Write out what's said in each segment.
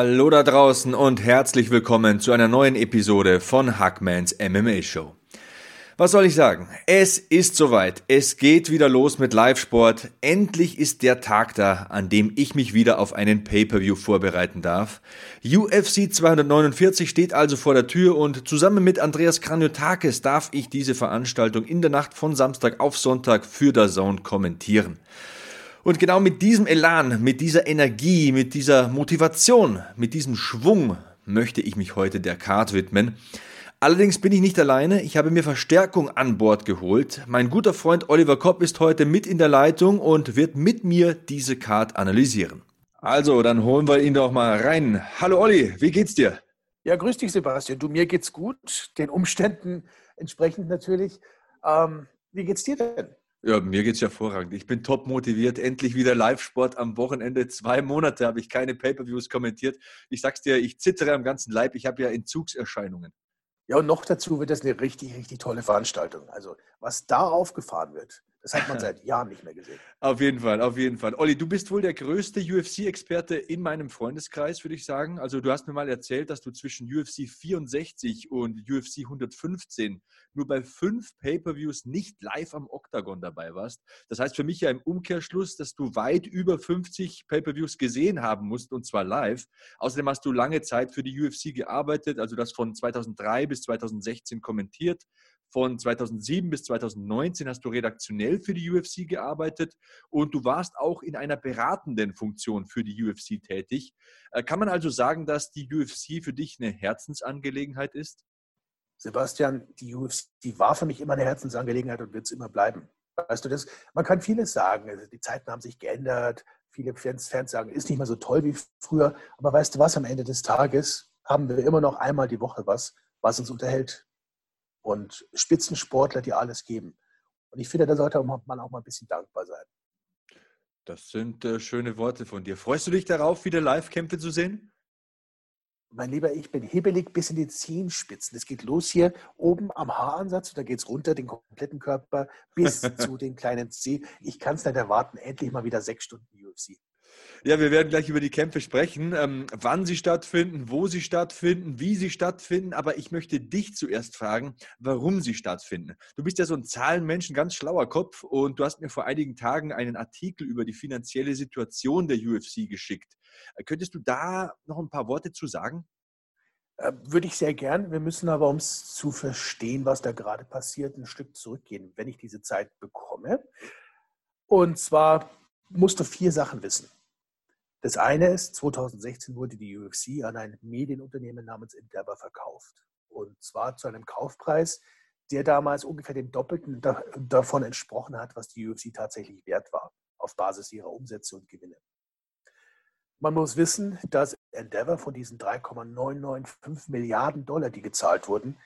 Hallo da draußen und herzlich willkommen zu einer neuen Episode von Hackmans MMA Show. Was soll ich sagen? Es ist soweit. Es geht wieder los mit Live-Sport. Endlich ist der Tag da, an dem ich mich wieder auf einen Pay-per-View vorbereiten darf. UFC 249 steht also vor der Tür und zusammen mit Andreas Kranjotakis darf ich diese Veranstaltung in der Nacht von Samstag auf Sonntag für der Zone kommentieren. Und genau mit diesem Elan, mit dieser Energie, mit dieser Motivation, mit diesem Schwung möchte ich mich heute der Card widmen. Allerdings bin ich nicht alleine, ich habe mir Verstärkung an Bord geholt. Mein guter Freund Oliver Kopp ist heute mit in der Leitung und wird mit mir diese Card analysieren. Also, dann holen wir ihn doch mal rein. Hallo Olli, wie geht's dir? Ja, grüß dich Sebastian. Du, mir geht's gut, den Umständen entsprechend natürlich. Ähm, wie geht's dir denn? Ja, mir geht's hervorragend. Ich bin top motiviert. Endlich wieder Live-Sport am Wochenende. Zwei Monate habe ich keine Pay-per-Views kommentiert. Ich sag's dir, ich zittere am ganzen Leib. Ich habe ja Entzugserscheinungen. Ja, und noch dazu wird das eine richtig, richtig tolle Veranstaltung. Also, was da aufgefahren wird, das hat man seit Jahren nicht mehr gesehen. Auf jeden Fall, auf jeden Fall. Olli, du bist wohl der größte UFC-Experte in meinem Freundeskreis, würde ich sagen. Also du hast mir mal erzählt, dass du zwischen UFC 64 und UFC 115 nur bei fünf Pay-per-Views nicht live am Octagon dabei warst. Das heißt für mich ja im Umkehrschluss, dass du weit über 50 Pay-per-Views gesehen haben musst und zwar live. Außerdem hast du lange Zeit für die UFC gearbeitet, also das von 2003 bis 2016 kommentiert. Von 2007 bis 2019 hast du redaktionell für die UFC gearbeitet und du warst auch in einer beratenden Funktion für die UFC tätig. Äh, kann man also sagen, dass die UFC für dich eine Herzensangelegenheit ist? Sebastian, die UFC war für mich immer eine Herzensangelegenheit und wird es immer bleiben. Weißt du das? Man kann vieles sagen. Also die Zeiten haben sich geändert. Viele Fans, Fans sagen, ist nicht mehr so toll wie früher. Aber weißt du was? Am Ende des Tages haben wir immer noch einmal die Woche was, was uns unterhält und Spitzensportler, die alles geben. Und ich finde, da sollte man auch mal ein bisschen dankbar sein. Das sind äh, schöne Worte von dir. Freust du dich darauf, wieder Live-Kämpfe zu sehen? Mein Lieber, ich bin hibbelig bis in die Zehenspitzen. Es geht los hier oben am Haaransatz und da geht es runter, den kompletten Körper bis zu den kleinen Zeh. Ich kann es nicht erwarten, endlich mal wieder sechs Stunden UFC. Ja, wir werden gleich über die Kämpfe sprechen, ähm, wann sie stattfinden, wo sie stattfinden, wie sie stattfinden. Aber ich möchte dich zuerst fragen, warum sie stattfinden. Du bist ja so ein Zahlenmensch, ganz schlauer Kopf und du hast mir vor einigen Tagen einen Artikel über die finanzielle Situation der UFC geschickt. Äh, könntest du da noch ein paar Worte zu sagen? Äh, würde ich sehr gern. Wir müssen aber, um es zu verstehen, was da gerade passiert, ein Stück zurückgehen, wenn ich diese Zeit bekomme. Und zwar musst du vier Sachen wissen. Das eine ist, 2016 wurde die UFC an ein Medienunternehmen namens Endeavor verkauft. Und zwar zu einem Kaufpreis, der damals ungefähr dem Doppelten davon entsprochen hat, was die UFC tatsächlich wert war, auf Basis ihrer Umsätze und Gewinne. Man muss wissen, dass Endeavor von diesen 3,995 Milliarden Dollar, die gezahlt wurden,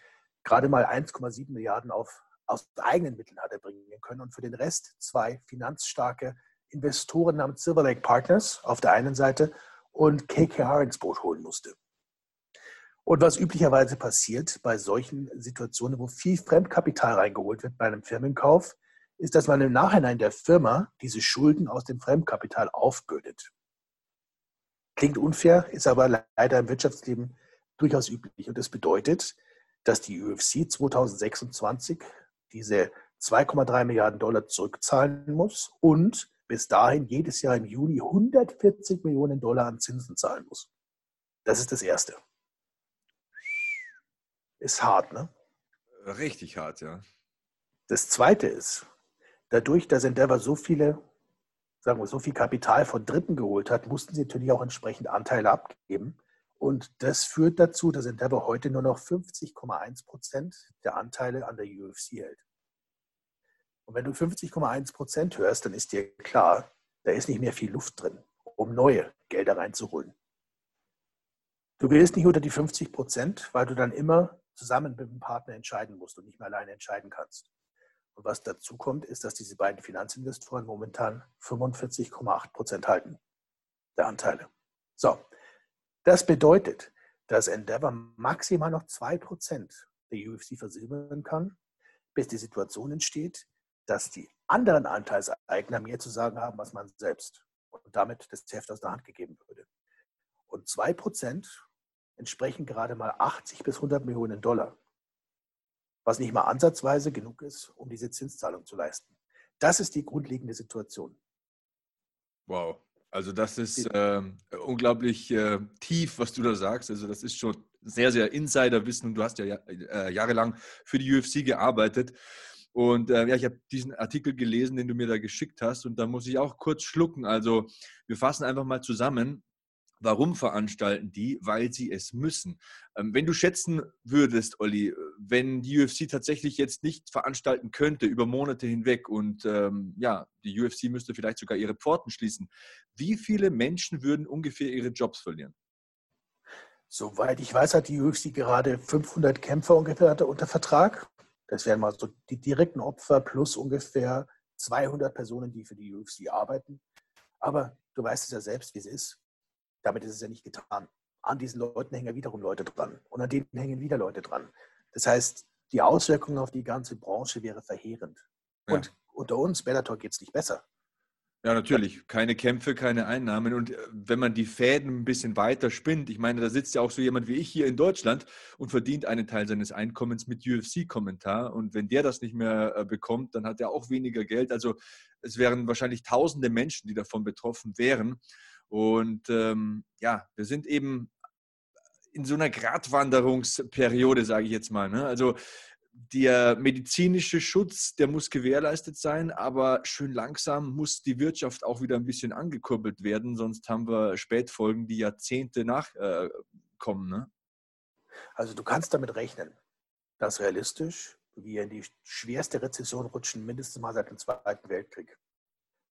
gerade mal 1,7 Milliarden auf, aus eigenen Mitteln hat erbringen können und für den Rest zwei finanzstarke Investoren namens Silver Lake Partners auf der einen Seite und KKR ins Boot holen musste. Und was üblicherweise passiert bei solchen Situationen, wo viel Fremdkapital reingeholt wird bei einem Firmenkauf, ist, dass man im Nachhinein der Firma diese Schulden aus dem Fremdkapital aufbürdet. Klingt unfair, ist aber leider im Wirtschaftsleben durchaus üblich. Und das bedeutet, dass die UFC 2026 diese 2,3 Milliarden Dollar zurückzahlen muss und bis dahin jedes Jahr im Juni 140 Millionen Dollar an Zinsen zahlen muss. Das ist das Erste. Ist hart, ne? Richtig hart, ja. Das Zweite ist, dadurch, dass Endeavor so viele, sagen wir, so viel Kapital von Dritten geholt hat, mussten sie natürlich auch entsprechend Anteile abgeben. Und das führt dazu, dass Endeavor heute nur noch 50,1 Prozent der Anteile an der UFC hält. Und wenn du 50,1 Prozent hörst, dann ist dir klar, da ist nicht mehr viel Luft drin, um neue Gelder reinzuholen. Du willst nicht unter die 50 Prozent, weil du dann immer zusammen mit dem Partner entscheiden musst und nicht mehr alleine entscheiden kannst. Und was dazu kommt, ist, dass diese beiden Finanzinvestoren momentan 45,8 Prozent halten der Anteile. So, das bedeutet, dass Endeavor maximal noch 2 Prozent der UFC versilbern kann, bis die Situation entsteht, dass die anderen Anteilseigner mehr zu sagen haben als man selbst und damit das Heft aus der Hand gegeben würde. Und 2 Prozent entsprechen gerade mal 80 bis 100 Millionen Dollar, was nicht mal ansatzweise genug ist, um diese Zinszahlung zu leisten. Das ist die grundlegende Situation. Wow. Also das ist äh, unglaublich äh, tief, was du da sagst. Also das ist schon sehr, sehr Insiderwissen und du hast ja äh, jahrelang für die UFC gearbeitet. Und äh, ja, ich habe diesen Artikel gelesen, den du mir da geschickt hast und da muss ich auch kurz schlucken. Also wir fassen einfach mal zusammen. Warum veranstalten die? Weil sie es müssen. Ähm, wenn du schätzen würdest, Olli, wenn die UFC tatsächlich jetzt nicht veranstalten könnte über Monate hinweg und ähm, ja, die UFC müsste vielleicht sogar ihre Pforten schließen, wie viele Menschen würden ungefähr ihre Jobs verlieren? Soweit ich weiß, hat die UFC gerade 500 Kämpfer ungefähr unter Vertrag. Das wären mal so die direkten Opfer plus ungefähr 200 Personen, die für die UFC arbeiten. Aber du weißt es ja selbst, wie es ist damit ist es ja nicht getan. An diesen Leuten hängen ja wiederum Leute dran und an denen hängen wieder Leute dran. Das heißt, die Auswirkungen auf die ganze Branche wäre verheerend. Ja. Und unter uns, Bellator, geht es nicht besser. Ja, natürlich. Keine Kämpfe, keine Einnahmen. Und äh, wenn man die Fäden ein bisschen weiter spinnt, ich meine, da sitzt ja auch so jemand wie ich hier in Deutschland und verdient einen Teil seines Einkommens mit UFC-Kommentar. Und wenn der das nicht mehr äh, bekommt, dann hat er auch weniger Geld. Also es wären wahrscheinlich tausende Menschen, die davon betroffen wären. Und ähm, ja, wir sind eben in so einer Gratwanderungsperiode, sage ich jetzt mal. Ne? Also der medizinische Schutz, der muss gewährleistet sein, aber schön langsam muss die Wirtschaft auch wieder ein bisschen angekurbelt werden, sonst haben wir Spätfolgen, die Jahrzehnte nachkommen. Äh, ne? Also du kannst damit rechnen, dass realistisch wir in die schwerste Rezession rutschen, mindestens mal seit dem Zweiten Weltkrieg.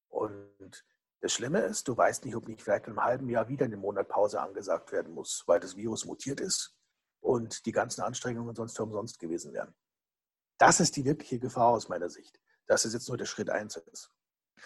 Und das Schlimme ist, du weißt nicht, ob nicht vielleicht in einem halben Jahr wieder eine Monatpause angesagt werden muss, weil das Virus mutiert ist und die ganzen Anstrengungen sonst für umsonst gewesen wären. Das ist die wirkliche Gefahr aus meiner Sicht, dass es jetzt nur der Schritt 1 ist.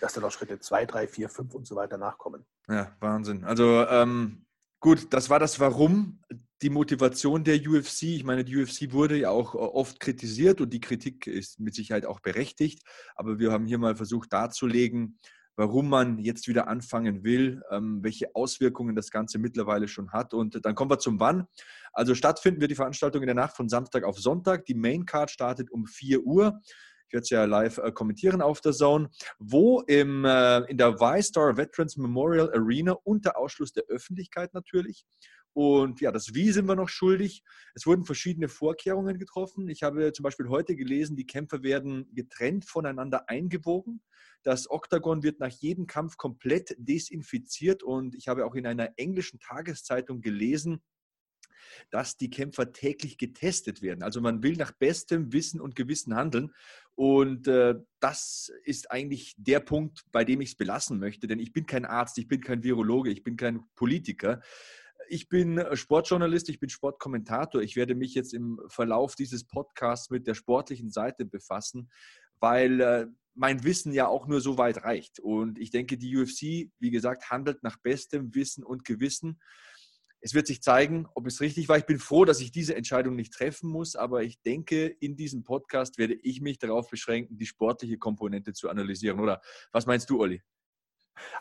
Dass dann noch Schritte 2, 3, 4, 5 und so weiter nachkommen. Ja, Wahnsinn. Also ähm, gut, das war das Warum, die Motivation der UFC. Ich meine, die UFC wurde ja auch oft kritisiert und die Kritik ist mit Sicherheit auch berechtigt. Aber wir haben hier mal versucht darzulegen, warum man jetzt wieder anfangen will, ähm, welche Auswirkungen das Ganze mittlerweile schon hat. Und dann kommen wir zum Wann. Also stattfinden wird die Veranstaltung in der Nacht von Samstag auf Sonntag. Die Maincard startet um 4 Uhr. Ich werde es ja live äh, kommentieren auf der Zone, wo im, äh, in der Y-Star Veterans Memorial Arena unter Ausschluss der Öffentlichkeit natürlich. Und ja, das Wie sind wir noch schuldig. Es wurden verschiedene Vorkehrungen getroffen. Ich habe zum Beispiel heute gelesen, die Kämpfer werden getrennt voneinander eingewogen. Das Oktagon wird nach jedem Kampf komplett desinfiziert und ich habe auch in einer englischen Tageszeitung gelesen, dass die Kämpfer täglich getestet werden. Also man will nach bestem Wissen und Gewissen handeln. Und äh, das ist eigentlich der Punkt, bei dem ich es belassen möchte. Denn ich bin kein Arzt, ich bin kein Virologe, ich bin kein Politiker. Ich bin Sportjournalist, ich bin Sportkommentator. Ich werde mich jetzt im Verlauf dieses Podcasts mit der sportlichen Seite befassen, weil äh, mein Wissen ja auch nur so weit reicht. Und ich denke, die UFC, wie gesagt, handelt nach bestem Wissen und Gewissen. Es wird sich zeigen, ob es richtig war. Ich bin froh, dass ich diese Entscheidung nicht treffen muss, aber ich denke, in diesem Podcast werde ich mich darauf beschränken, die sportliche Komponente zu analysieren. Oder was meinst du, Olli?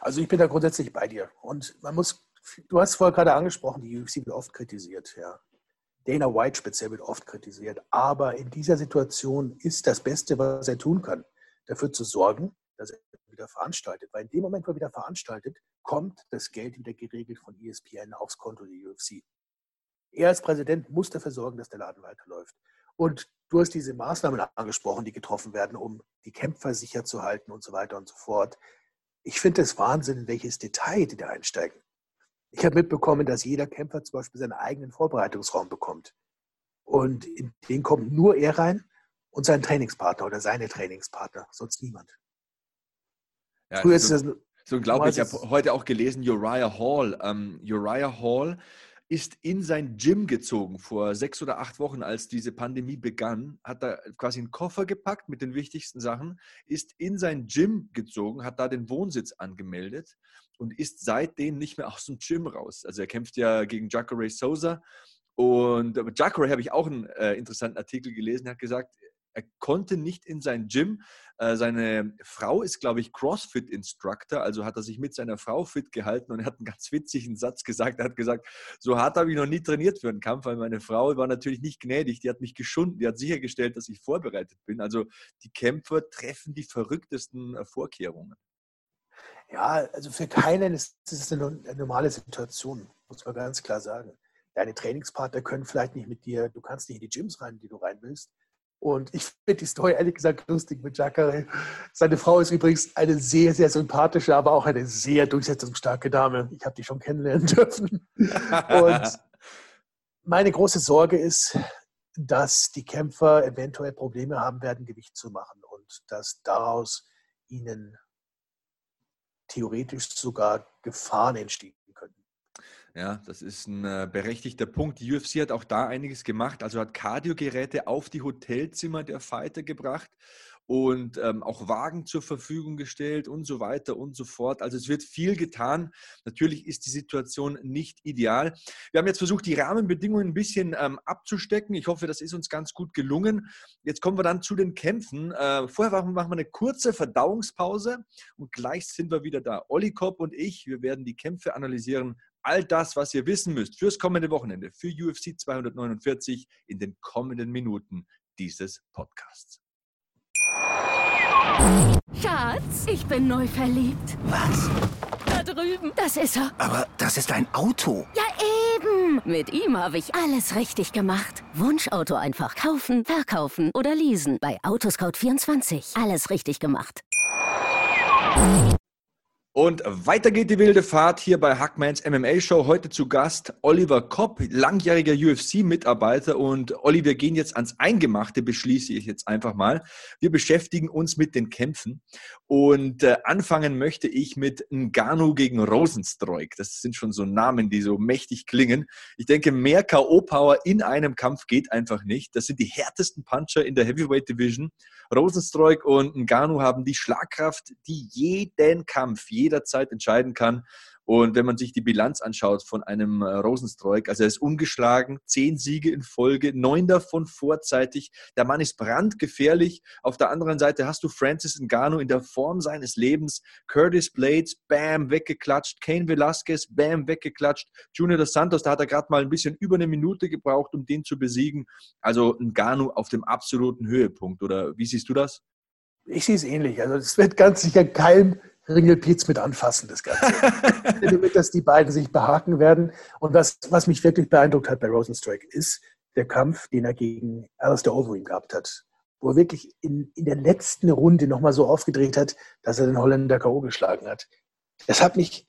Also ich bin da grundsätzlich bei dir. Und man muss, du hast vorher gerade angesprochen, die UFC wird oft kritisiert, ja. Dana White speziell wird oft kritisiert. Aber in dieser Situation ist das Beste, was er tun kann, dafür zu sorgen, dass er wieder veranstaltet. Weil in dem Moment, wo er wieder veranstaltet, kommt das Geld wieder geregelt von ESPN aufs Konto der UFC. Er als Präsident muss dafür sorgen, dass der Laden weiterläuft. Und du hast diese Maßnahmen angesprochen, die getroffen werden, um die Kämpfer sicher zu halten und so weiter und so fort. Ich finde es Wahnsinn, in welches Detail die da einsteigen. Ich habe mitbekommen, dass jeder Kämpfer zum Beispiel seinen eigenen Vorbereitungsraum bekommt. Und in den kommt nur er rein und sein Trainingspartner oder seine Trainingspartner, sonst niemand. Ja, Früher ist so, das so unglaublich. Ich habe heute auch gelesen, Uriah Hall. Ähm, Uriah Hall ist in sein Gym gezogen vor sechs oder acht Wochen, als diese Pandemie begann, hat da quasi einen Koffer gepackt mit den wichtigsten Sachen, ist in sein Gym gezogen, hat da den Wohnsitz angemeldet und ist seitdem nicht mehr aus dem Gym raus. Also er kämpft ja gegen Jacare Souza und Jacare habe ich auch einen äh, interessanten Artikel gelesen, er hat gesagt, er konnte nicht in sein Gym. Äh, seine Frau ist, glaube ich, CrossFit-Instructor, also hat er sich mit seiner Frau fit gehalten und er hat einen ganz witzigen Satz gesagt. Er hat gesagt, so hart habe ich noch nie trainiert für einen Kampf, weil meine Frau war natürlich nicht gnädig, die hat mich geschunden, die hat sichergestellt, dass ich vorbereitet bin. Also die Kämpfer treffen die verrücktesten äh, Vorkehrungen. Ja, also für keinen ist es eine normale Situation, muss man ganz klar sagen. Deine Trainingspartner können vielleicht nicht mit dir, du kannst nicht in die Gyms rein, die du rein willst. Und ich finde die Story ehrlich gesagt lustig mit Jacare. Seine Frau ist übrigens eine sehr, sehr sympathische, aber auch eine sehr durchsetzungsstarke Dame. Ich habe die schon kennenlernen dürfen. Und meine große Sorge ist, dass die Kämpfer eventuell Probleme haben werden, Gewicht zu machen und dass daraus ihnen theoretisch sogar Gefahren entstehen ja, das ist ein äh, berechtigter Punkt. Die UFC hat auch da einiges gemacht. Also hat Kardiogeräte auf die Hotelzimmer der Fighter gebracht und ähm, auch Wagen zur Verfügung gestellt und so weiter und so fort. Also es wird viel getan. Natürlich ist die Situation nicht ideal. Wir haben jetzt versucht, die Rahmenbedingungen ein bisschen ähm, abzustecken. Ich hoffe, das ist uns ganz gut gelungen. Jetzt kommen wir dann zu den Kämpfen. Äh, vorher machen wir eine kurze Verdauungspause und gleich sind wir wieder da. Olli Kopp und ich, wir werden die Kämpfe analysieren. All das, was ihr wissen müsst fürs kommende Wochenende, für UFC 249 in den kommenden Minuten dieses Podcasts. Schatz, ich bin neu verliebt. Was? Da drüben. Das ist er. Aber das ist ein Auto. Ja, eben. Mit ihm habe ich alles richtig gemacht. Wunschauto einfach kaufen, verkaufen oder leasen. Bei Autoscout24. Alles richtig gemacht. Und weiter geht die wilde Fahrt hier bei Hackmans MMA Show. Heute zu Gast Oliver Kopp, langjähriger UFC-Mitarbeiter. Und Olli, wir gehen jetzt ans Eingemachte, beschließe ich jetzt einfach mal. Wir beschäftigen uns mit den Kämpfen. Und äh, anfangen möchte ich mit Ngannou gegen Rosenstreuk. Das sind schon so Namen, die so mächtig klingen. Ich denke, mehr K.O.-Power in einem Kampf geht einfach nicht. Das sind die härtesten Puncher in der Heavyweight Division. Rosenstreuk und Ngannou haben die Schlagkraft, die jeden Kampf, jederzeit entscheiden kann. Und wenn man sich die Bilanz anschaut von einem äh, Rosenstreuk, also er ist ungeschlagen, zehn Siege in Folge, neun davon vorzeitig. Der Mann ist brandgefährlich. Auf der anderen Seite hast du Francis Ngannou in der Form seines Lebens. Curtis Blades, bam, weggeklatscht. Kane Velasquez, bam, weggeklatscht. Junior dos Santos, da hat er gerade mal ein bisschen über eine Minute gebraucht, um den zu besiegen. Also Ngannou auf dem absoluten Höhepunkt. Oder wie siehst du das? Ich sehe es ähnlich. Also es wird ganz sicher kein Ringelpiez mit anfassen, das Ganze. ich finde, dass die beiden sich behaken werden. Und was, was mich wirklich beeindruckt hat bei Rosenstrike, ist der Kampf, den er gegen Alistair Overeem gehabt hat. Wo er wirklich in, in der letzten Runde nochmal so aufgedreht hat, dass er den Holländer K.O. geschlagen hat. Das hat, mich,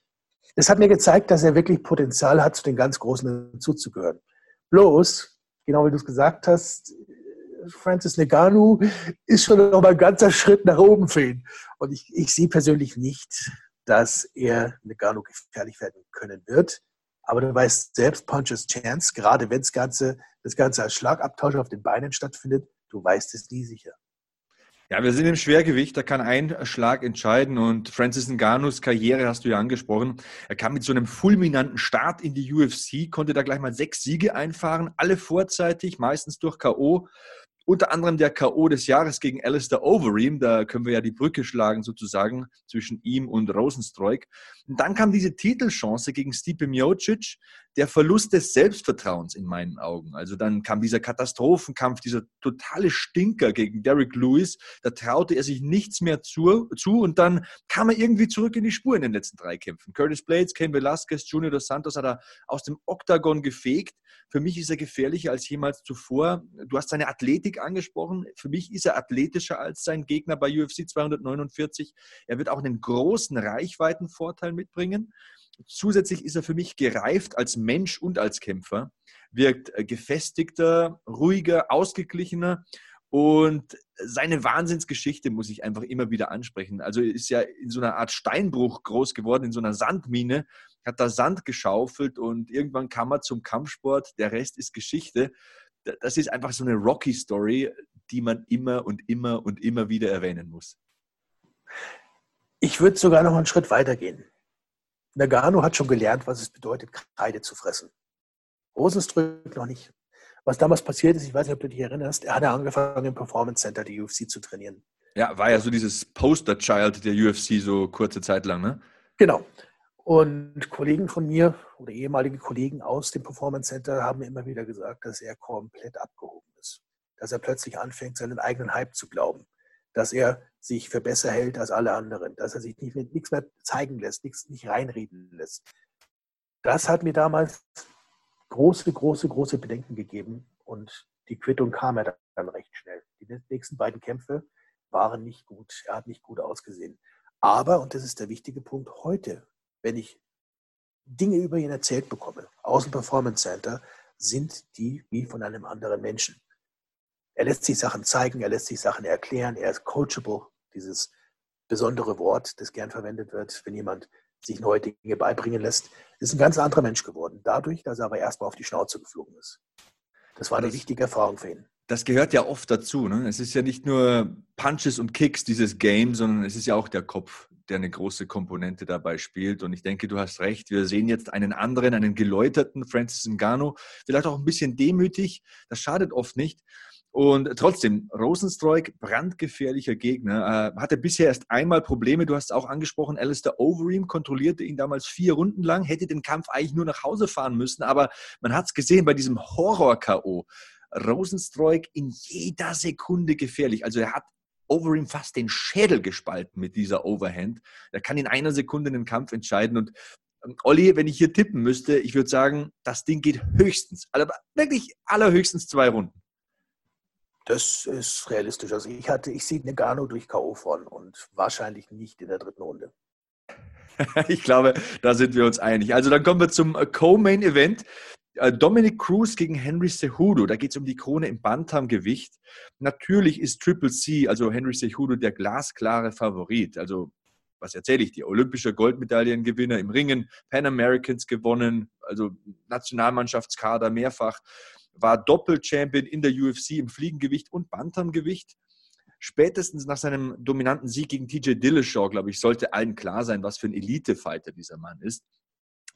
das hat mir gezeigt, dass er wirklich Potenzial hat, zu den ganz Großen zuzugehören. Bloß, genau wie du es gesagt hast, Francis Ngannou ist schon noch mal ein ganzer Schritt nach oben für ihn. Und ich, ich sehe persönlich nicht, dass er Ngannou gefährlich werden können wird. Aber du weißt selbst, Punches Chance, gerade wenn das Ganze, das Ganze als Schlagabtausch auf den Beinen stattfindet, du weißt es nie sicher. Ja, wir sind im Schwergewicht, da kann ein Schlag entscheiden und Francis Ngannous Karriere hast du ja angesprochen. Er kam mit so einem fulminanten Start in die UFC, konnte da gleich mal sechs Siege einfahren, alle vorzeitig, meistens durch K.O unter anderem der K.O. des Jahres gegen Alistair Overeem. Da können wir ja die Brücke schlagen sozusagen zwischen ihm und Rosenstreuk. Und dann kam diese Titelchance gegen Stipe Miocic, der Verlust des Selbstvertrauens in meinen Augen. Also dann kam dieser Katastrophenkampf, dieser totale Stinker gegen Derek Lewis. Da traute er sich nichts mehr zu, zu und dann kam er irgendwie zurück in die Spur in den letzten drei Kämpfen. Curtis Blades, Ken Velasquez, Junior dos Santos hat er aus dem Oktagon gefegt. Für mich ist er gefährlicher als jemals zuvor. Du hast seine Athletik angesprochen. Für mich ist er athletischer als sein Gegner bei UFC 249. Er wird auch einen großen Reichweitenvorteil mitbringen. Zusätzlich ist er für mich gereift als Mensch und als Kämpfer, wirkt äh, gefestigter, ruhiger, ausgeglichener und seine Wahnsinnsgeschichte muss ich einfach immer wieder ansprechen. Also ist ja in so einer Art Steinbruch groß geworden, in so einer Sandmine. hat da Sand geschaufelt und irgendwann kam er zum Kampfsport. Der Rest ist Geschichte. Das ist einfach so eine Rocky-Story, die man immer und immer und immer wieder erwähnen muss. Ich würde sogar noch einen Schritt weiter gehen. Nagano hat schon gelernt, was es bedeutet, Kreide zu fressen. Rosenstrück noch nicht. Was damals passiert ist, ich weiß nicht, ob du dich erinnerst, er hat angefangen im Performance Center die UFC zu trainieren. Ja, war ja so dieses Poster-Child der UFC so kurze Zeit lang, ne? Genau. Und Kollegen von mir oder ehemalige Kollegen aus dem Performance Center haben mir immer wieder gesagt, dass er komplett abgehoben ist. Dass er plötzlich anfängt, seinen eigenen Hype zu glauben. Dass er sich für besser hält als alle anderen. Dass er sich nicht, nichts mehr zeigen lässt, nichts nicht reinreden lässt. Das hat mir damals große, große, große Bedenken gegeben. Und die Quittung kam er dann recht schnell. Die nächsten beiden Kämpfe waren nicht gut. Er hat nicht gut ausgesehen. Aber, und das ist der wichtige Punkt, heute, wenn ich Dinge über ihn erzählt bekomme, aus dem Performance Center, sind die wie von einem anderen Menschen. Er lässt sich Sachen zeigen, er lässt sich Sachen erklären, er ist coachable, dieses besondere Wort, das gern verwendet wird, wenn jemand sich neue Dinge beibringen lässt, ist ein ganz anderer Mensch geworden. Dadurch, dass er aber erstmal auf die Schnauze geflogen ist. Das war eine das, wichtige Erfahrung für ihn. Das gehört ja oft dazu. Ne? Es ist ja nicht nur Punches und Kicks, dieses Game, sondern es ist ja auch der Kopf, der eine große Komponente dabei spielt. Und ich denke, du hast recht. Wir sehen jetzt einen anderen, einen geläuterten Francis Ngannou, vielleicht auch ein bisschen demütig. Das schadet oft nicht. Und trotzdem, Rosenstreuk, brandgefährlicher Gegner, äh, hatte bisher erst einmal Probleme. Du hast es auch angesprochen, Alistair Overeem kontrollierte ihn damals vier Runden lang, hätte den Kampf eigentlich nur nach Hause fahren müssen, aber man hat es gesehen bei diesem Horror-K.O. Rosenstreuk in jeder Sekunde gefährlich. Also er hat Overeem fast den Schädel gespalten mit dieser Overhand. Er kann in einer Sekunde den Kampf entscheiden und ähm, Olli, wenn ich hier tippen müsste, ich würde sagen, das Ding geht höchstens, aber wirklich allerhöchstens zwei Runden. Das ist realistisch. Also ich hatte, ich sehe Negano durch K.O. von und wahrscheinlich nicht in der dritten Runde. ich glaube, da sind wir uns einig. Also dann kommen wir zum äh, Co-Main-Event. Äh, Dominic Cruz gegen Henry Cejudo. Da geht es um die Krone im Bantamgewicht. Natürlich ist Triple C, also Henry Cejudo, der glasklare Favorit. Also was erzähle ich dir? Olympischer Goldmedaillengewinner im Ringen, Pan Americans gewonnen, also Nationalmannschaftskader mehrfach war Doppel-Champion in der UFC im Fliegengewicht und Bantamgewicht. Spätestens nach seinem dominanten Sieg gegen TJ Dillashaw, glaube ich, sollte allen klar sein, was für ein Elite-Fighter dieser Mann ist.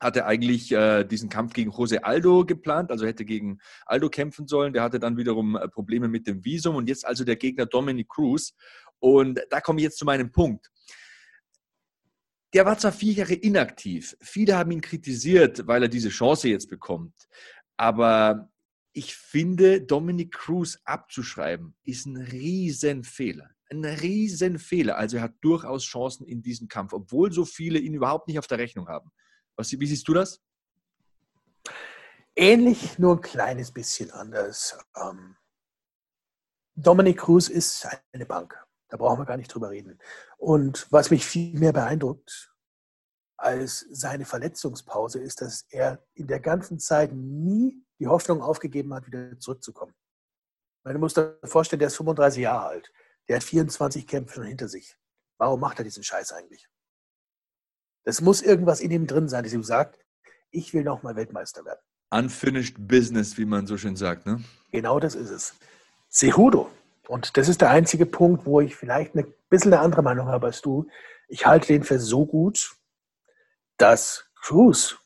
Hatte eigentlich äh, diesen Kampf gegen Jose Aldo geplant, also hätte gegen Aldo kämpfen sollen. Der hatte dann wiederum äh, Probleme mit dem Visum und jetzt also der Gegner Dominic Cruz. Und da komme ich jetzt zu meinem Punkt. Der war zwar vier Jahre inaktiv. Viele haben ihn kritisiert, weil er diese Chance jetzt bekommt. Aber ich finde, Dominic Cruz abzuschreiben, ist ein Riesenfehler. Ein Riesenfehler. Also er hat durchaus Chancen in diesem Kampf, obwohl so viele ihn überhaupt nicht auf der Rechnung haben. Was, wie siehst du das? Ähnlich, nur ein kleines bisschen anders. Ähm, Dominic Cruz ist eine Bank. Da brauchen wir gar nicht drüber reden. Und was mich viel mehr beeindruckt als seine Verletzungspause ist, dass er in der ganzen Zeit nie die Hoffnung aufgegeben hat, wieder zurückzukommen. Weil du musst dir vorstellen, der ist 35 Jahre alt. Der hat 24 Kämpfe schon hinter sich. Warum macht er diesen Scheiß eigentlich? Das muss irgendwas in ihm drin sein, das ihm sagt, ich will nochmal Weltmeister werden. Unfinished Business, wie man so schön sagt, ne? Genau das ist es. Cejudo. Und das ist der einzige Punkt, wo ich vielleicht ein bisschen eine andere Meinung habe als du. Ich halte den für so gut, dass Cruz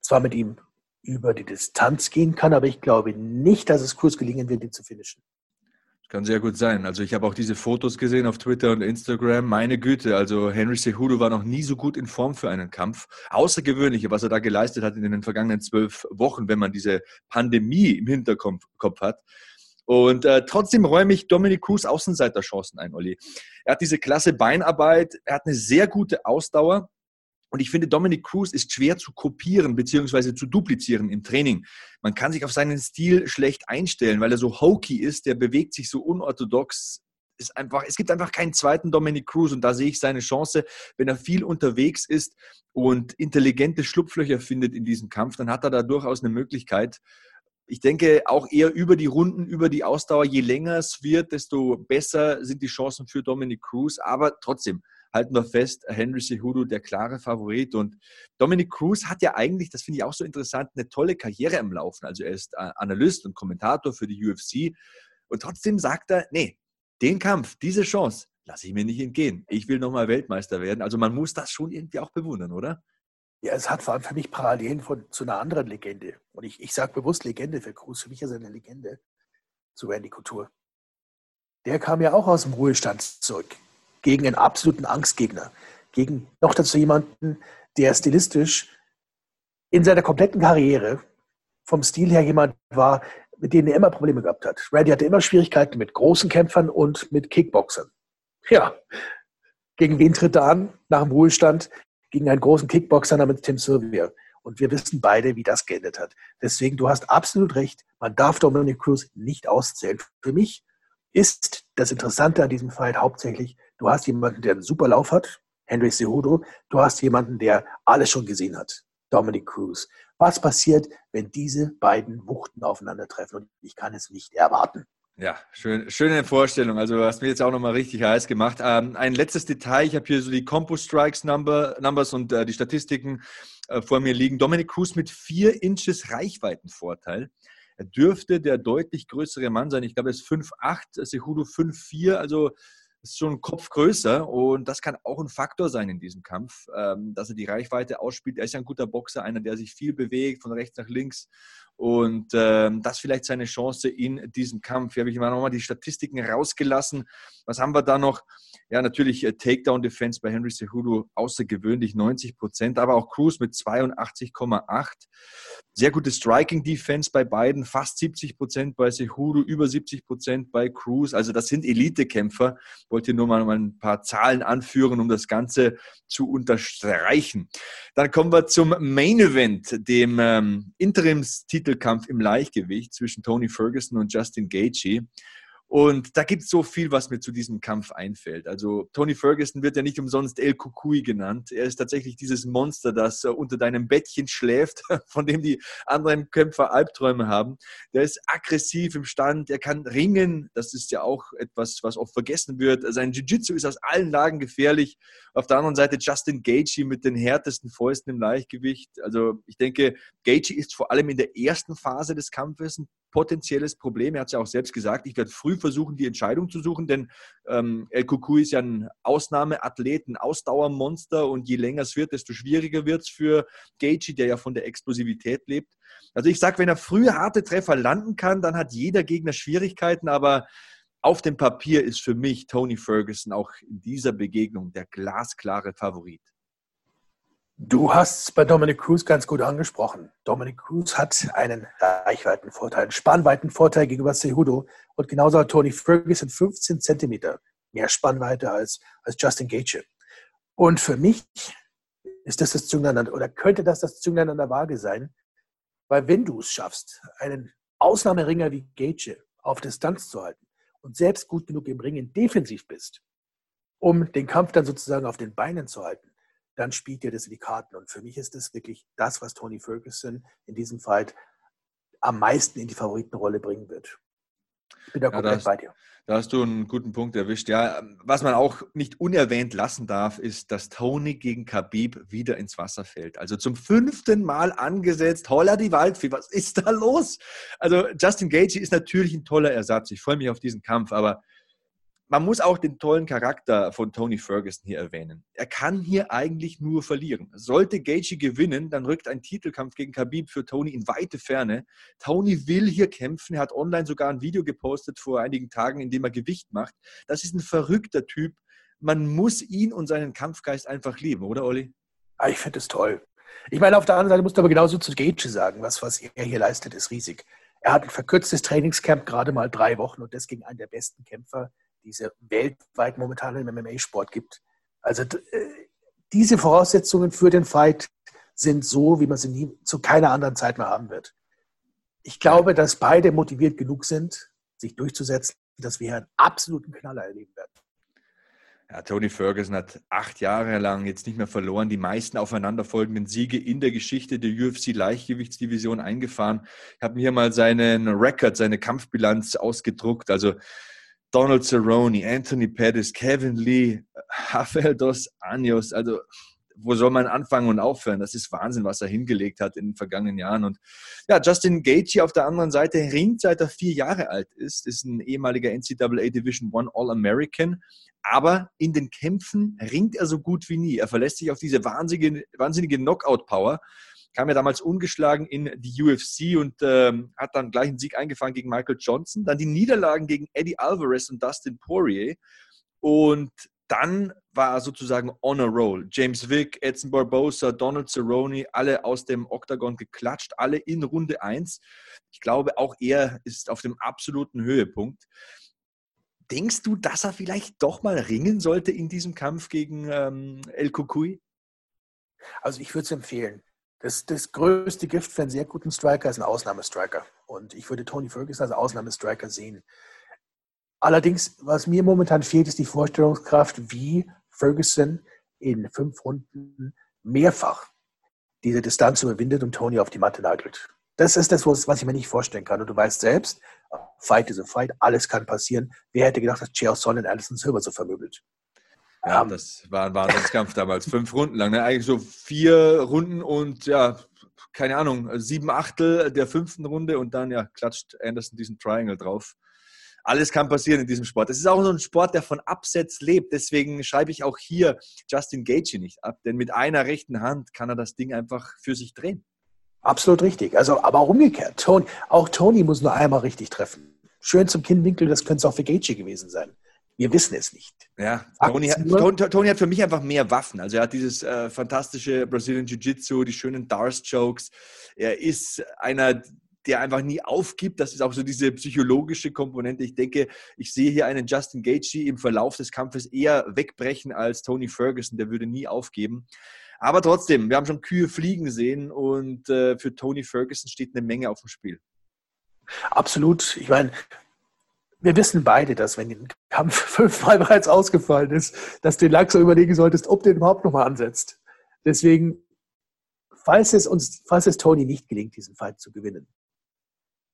zwar mit ihm über die Distanz gehen kann, aber ich glaube nicht, dass es Kurs gelingen wird, ihn zu finishen. Kann sehr gut sein. Also ich habe auch diese Fotos gesehen auf Twitter und Instagram. Meine Güte, also Henry Cejudo war noch nie so gut in Form für einen Kampf. Außergewöhnliche, was er da geleistet hat in den vergangenen zwölf Wochen, wenn man diese Pandemie im Hinterkopf hat. Und äh, trotzdem räume ich Dominic Cruz Außenseiterchancen ein, Olli. Er hat diese klasse Beinarbeit, er hat eine sehr gute Ausdauer und ich finde, Dominic Cruz ist schwer zu kopieren bzw. zu duplizieren im Training. Man kann sich auf seinen Stil schlecht einstellen, weil er so hokey ist, der bewegt sich so unorthodox. Ist einfach, es gibt einfach keinen zweiten Dominic Cruz und da sehe ich seine Chance, wenn er viel unterwegs ist und intelligente Schlupflöcher findet in diesem Kampf, dann hat er da durchaus eine Möglichkeit. Ich denke auch eher über die Runden, über die Ausdauer. Je länger es wird, desto besser sind die Chancen für Dominic Cruz. Aber trotzdem, halten wir fest, Henry Cejudo der klare Favorit. Und Dominic Cruz hat ja eigentlich, das finde ich auch so interessant, eine tolle Karriere im Laufen. Also er ist äh, Analyst und Kommentator für die UFC. Und trotzdem sagt er, nee, den Kampf, diese Chance, lasse ich mir nicht entgehen. Ich will nochmal Weltmeister werden. Also man muss das schon irgendwie auch bewundern, oder? Ja, es hat vor allem für mich Parallelen von, zu einer anderen Legende. Und ich, ich sage bewusst Legende für Cruz. Für mich ist er eine Legende zu Randy Couture. Der kam ja auch aus dem Ruhestand zurück. Gegen einen absoluten Angstgegner. Gegen noch dazu jemanden, der stilistisch in seiner kompletten Karriere vom Stil her jemand war, mit denen er immer Probleme gehabt hat. Randy hatte immer Schwierigkeiten mit großen Kämpfern und mit Kickboxern. Ja, gegen wen tritt er an nach dem Ruhestand? Gegen einen großen Kickboxer namens Tim Sylvia. Und wir wissen beide, wie das geendet hat. Deswegen, du hast absolut recht, man darf Dominic Cruz nicht auszählen. Für mich ist das Interessante an diesem Fight hauptsächlich, du hast jemanden, der einen super Lauf hat, Henry Cejudo, du hast jemanden, der alles schon gesehen hat, Dominic Cruz. Was passiert, wenn diese beiden Wuchten aufeinandertreffen? Und ich kann es nicht erwarten. Ja, schön, schöne Vorstellung. Also du hast mir jetzt auch nochmal richtig heiß gemacht. Ähm, ein letztes Detail, ich habe hier so die Compo Strikes Number, Numbers und äh, die Statistiken äh, vor mir liegen. Dominic Cruz mit vier Inches Reichweitenvorteil. Er dürfte der deutlich größere Mann sein. Ich glaube, er ist 5'8, Sehudo 5'4, also ist schon ein Kopf größer und das kann auch ein Faktor sein in diesem Kampf, ähm, dass er die Reichweite ausspielt. Er ist ja ein guter Boxer, einer, der sich viel bewegt, von rechts nach links und ähm, das vielleicht seine Chance in diesem Kampf. Hier habe ich mal nochmal die Statistiken rausgelassen. Was haben wir da noch? Ja, natürlich äh, Takedown-Defense bei Henry Cejudo außergewöhnlich 90 Prozent, aber auch Cruz mit 82,8. Sehr gute Striking-Defense bei beiden, fast 70 Prozent bei Cejudo, über 70 Prozent bei Cruz. Also das sind Elite-Kämpfer. Wollte nur mal ein paar Zahlen anführen, um das Ganze zu unterstreichen. Dann kommen wir zum Main Event, dem ähm, Interimstitel Titelkampf im Leichtgewicht zwischen Tony Ferguson und Justin Gaethje. Und da gibt es so viel, was mir zu diesem Kampf einfällt. Also Tony Ferguson wird ja nicht umsonst El Kukui genannt. Er ist tatsächlich dieses Monster, das äh, unter deinem Bettchen schläft, von dem die anderen Kämpfer Albträume haben. Der ist aggressiv im Stand, er kann ringen. Das ist ja auch etwas, was oft vergessen wird. Sein Jiu-Jitsu ist aus allen Lagen gefährlich. Auf der anderen Seite Justin Gaethje mit den härtesten Fäusten im Leichtgewicht. Also ich denke, Gaethje ist vor allem in der ersten Phase des Kampfes ein potenzielles Problem. Er hat es ja auch selbst gesagt, ich werde früh versuchen, die Entscheidung zu suchen, denn ähm, El Kuku ist ja ein Ausnahmeathlet, ein Ausdauermonster und je länger es wird, desto schwieriger wird es für Gaethje, der ja von der Explosivität lebt. Also ich sage, wenn er früh harte Treffer landen kann, dann hat jeder Gegner Schwierigkeiten, aber auf dem Papier ist für mich Tony Ferguson auch in dieser Begegnung der glasklare Favorit. Du hast es bei Dominic Cruz ganz gut angesprochen. Dominic Cruz hat einen Reichweitenvorteil, einen Spannweitenvorteil gegenüber Cejudo und genauso hat Tony Ferguson 15 Zentimeter mehr Spannweite als, als Justin Gaethje. Und für mich ist das das Zünglein oder könnte das das Zünglein an der Waage sein, weil wenn du es schaffst, einen Ausnahmeringer wie Gaethje auf Distanz zu halten und selbst gut genug im Ringen defensiv bist, um den Kampf dann sozusagen auf den Beinen zu halten, dann spielt dir das in die Karten. Und für mich ist das wirklich das, was Tony Ferguson in diesem Fight am meisten in die Favoritenrolle bringen wird. Ich bin da ja, komplett bei dir. Da hast du einen guten Punkt erwischt. Ja, was man auch nicht unerwähnt lassen darf, ist, dass Tony gegen Khabib wieder ins Wasser fällt. Also zum fünften Mal angesetzt. Holla die Waldfee, was ist da los? Also Justin Gaethje ist natürlich ein toller Ersatz. Ich freue mich auf diesen Kampf, aber man muss auch den tollen Charakter von Tony Ferguson hier erwähnen. Er kann hier eigentlich nur verlieren. Sollte Gaethje gewinnen, dann rückt ein Titelkampf gegen Khabib für Tony in weite Ferne. Tony will hier kämpfen. Er hat online sogar ein Video gepostet vor einigen Tagen, in dem er Gewicht macht. Das ist ein verrückter Typ. Man muss ihn und seinen Kampfgeist einfach lieben, oder Olli? Ah, ich finde es toll. Ich meine, auf der anderen Seite musst du aber genauso zu Gaethje sagen, was, was er hier leistet, ist riesig. Er hat ein verkürztes Trainingscamp, gerade mal drei Wochen und das gegen einen der besten Kämpfer diese weltweit momentan im MMA-Sport gibt. Also äh, diese Voraussetzungen für den Fight sind so, wie man sie nie, zu keiner anderen Zeit mehr haben wird. Ich glaube, dass beide motiviert genug sind, sich durchzusetzen, dass wir einen absoluten Knaller erleben werden. Ja, Tony Ferguson hat acht Jahre lang jetzt nicht mehr verloren, die meisten aufeinanderfolgenden Siege in der Geschichte der UFC-Leichtgewichtsdivision eingefahren. Ich habe mir hier mal seinen Rekord, seine Kampfbilanz ausgedruckt. Also Donald Cerrone, Anthony Pettis, Kevin Lee, Rafael Dos Anjos, also wo soll man anfangen und aufhören? Das ist Wahnsinn, was er hingelegt hat in den vergangenen Jahren. Und ja, Justin Gaethje auf der anderen Seite ringt, seit er vier Jahre alt ist, ist ein ehemaliger NCAA Division One All-American. Aber in den Kämpfen ringt er so gut wie nie. Er verlässt sich auf diese wahnsinnige, wahnsinnige Knockout-Power. Kam ja damals ungeschlagen in die UFC und ähm, hat dann gleich einen Sieg eingefangen gegen Michael Johnson. Dann die Niederlagen gegen Eddie Alvarez und Dustin Poirier. Und dann war er sozusagen on a roll. James Vick, Edson Barbosa, Donald Cerrone, alle aus dem Octagon geklatscht, alle in Runde 1. Ich glaube, auch er ist auf dem absoluten Höhepunkt. Denkst du, dass er vielleicht doch mal ringen sollte in diesem Kampf gegen ähm, El Kukui? Also ich würde es empfehlen. Das, das größte Gift für einen sehr guten Striker ist ein Ausnahmestriker. Und ich würde Tony Ferguson als Ausnahmestriker sehen. Allerdings, was mir momentan fehlt, ist die Vorstellungskraft, wie Ferguson in fünf Runden mehrfach diese Distanz überwindet und Tony auf die Matte nagelt. Das ist das, was ich mir nicht vorstellen kann. Und du weißt selbst, Fight is a Fight, alles kann passieren. Wer hätte gedacht, dass Chael Sonnen Anderson Silver so vermöbelt? Ja, ähm, das war ein Wahnsinnskampf damals. Fünf Runden lang. Ne? Eigentlich so vier Runden und ja, keine Ahnung, sieben Achtel der fünften Runde und dann ja, klatscht Anderson diesen Triangle drauf alles kann passieren in diesem Sport. Es ist auch so ein Sport, der von Absatz lebt. Deswegen schreibe ich auch hier Justin Gage nicht ab, denn mit einer rechten Hand kann er das Ding einfach für sich drehen. Absolut richtig. Also, aber auch umgekehrt. Tony, auch Tony muss nur einmal richtig treffen. Schön zum Kinnwinkel, das könnte es auch für Gage gewesen sein. Wir wissen es nicht. Ja, Tony hat, Tony, hat, für mich einfach mehr Waffen. Also er hat dieses äh, fantastische Brazilian Jiu-Jitsu, die schönen Dars-Jokes. Er ist einer der einfach nie aufgibt. Das ist auch so diese psychologische Komponente. Ich denke, ich sehe hier einen Justin Gaethje im Verlauf des Kampfes eher wegbrechen als Tony Ferguson. Der würde nie aufgeben. Aber trotzdem, wir haben schon Kühe fliegen sehen und äh, für Tony Ferguson steht eine Menge auf dem Spiel. Absolut. Ich meine, wir wissen beide, dass wenn ein Kampf fünfmal bereits ausgefallen ist, dass du langsam überlegen solltest, ob du den überhaupt nochmal ansetzt. Deswegen, falls es uns, falls es Tony nicht gelingt, diesen Fight zu gewinnen,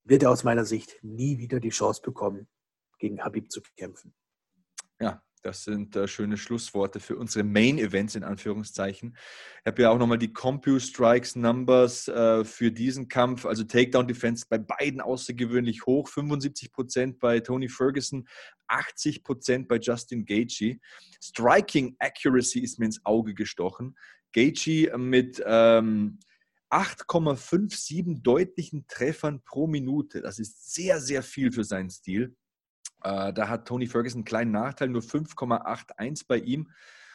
wird er aus meiner Sicht nie wieder die Chance bekommen, gegen Habib zu kämpfen. Ja, das sind äh, schöne Schlussworte für unsere Main Events in Anführungszeichen. Ich habe ja auch nochmal die Compu Strikes Numbers äh, für diesen Kampf. Also Takedown Defense bei beiden außergewöhnlich hoch. 75% bei Tony Ferguson, 80% bei Justin Gaethje. Striking Accuracy ist mir ins Auge gestochen. Gaethje mit ähm, 8,57 deutlichen Treffern pro Minute. Das ist sehr, sehr viel für seinen Stil. Äh, da hat Tony Ferguson einen kleinen Nachteil, nur 5,81 bei ihm.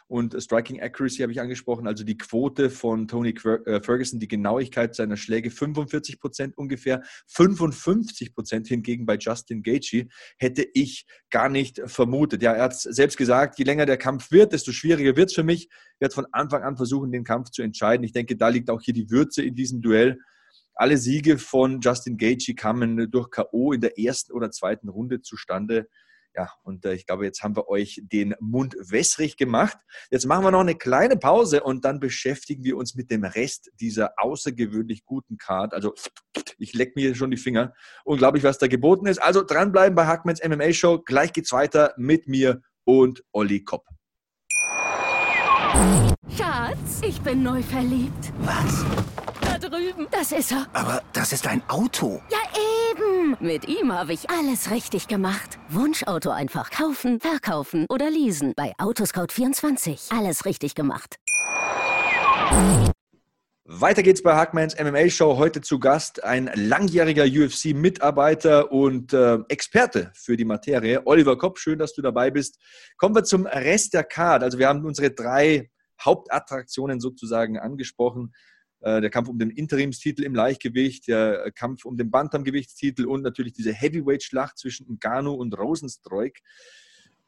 Und Striking Accuracy habe ich angesprochen, also die Quote von Tony äh, Ferguson, die Genauigkeit seiner Schläge 45 Prozent ungefähr, 55 Prozent hingegen bei Justin Gaethje hätte ich gar nicht vermutet. Ja, er hat selbst gesagt, je länger der Kampf wird, desto schwieriger wird es für mich. Ich werde von Anfang an versuchen, den Kampf zu entscheiden. Ich denke, da liegt auch hier die Würze in diesem Duell. Alle Siege von Justin Gaethje kamen durch K.O. in der ersten oder zweiten Runde zustande. Ja, und äh, ich glaube, jetzt haben wir euch den Mund wässrig gemacht. Jetzt machen wir noch eine kleine Pause und dann beschäftigen wir uns mit dem Rest dieser außergewöhnlich guten Card. Also ich leck mir schon die Finger. Unglaublich, was da geboten ist. Also dranbleiben bei Hackmans MMA Show. Gleich geht's weiter mit mir und Olli Kopp. Schatz, ich bin neu verliebt. Was? Das ist er. Aber das ist ein Auto. Ja, eben. Mit ihm habe ich alles richtig gemacht. Wunschauto einfach kaufen, verkaufen oder leasen. Bei Autoscout24. Alles richtig gemacht. Weiter geht's bei Hackmans MMA Show. Heute zu Gast ein langjähriger UFC-Mitarbeiter und äh, Experte für die Materie, Oliver Kopp. Schön, dass du dabei bist. Kommen wir zum Rest der Card. Also wir haben unsere drei Hauptattraktionen sozusagen angesprochen. Äh, der Kampf um den Interimstitel im Leichtgewicht, der Kampf um den Bantamgewichtstitel und natürlich diese Heavyweight-Schlacht zwischen Ngannou und Rosenstreuk.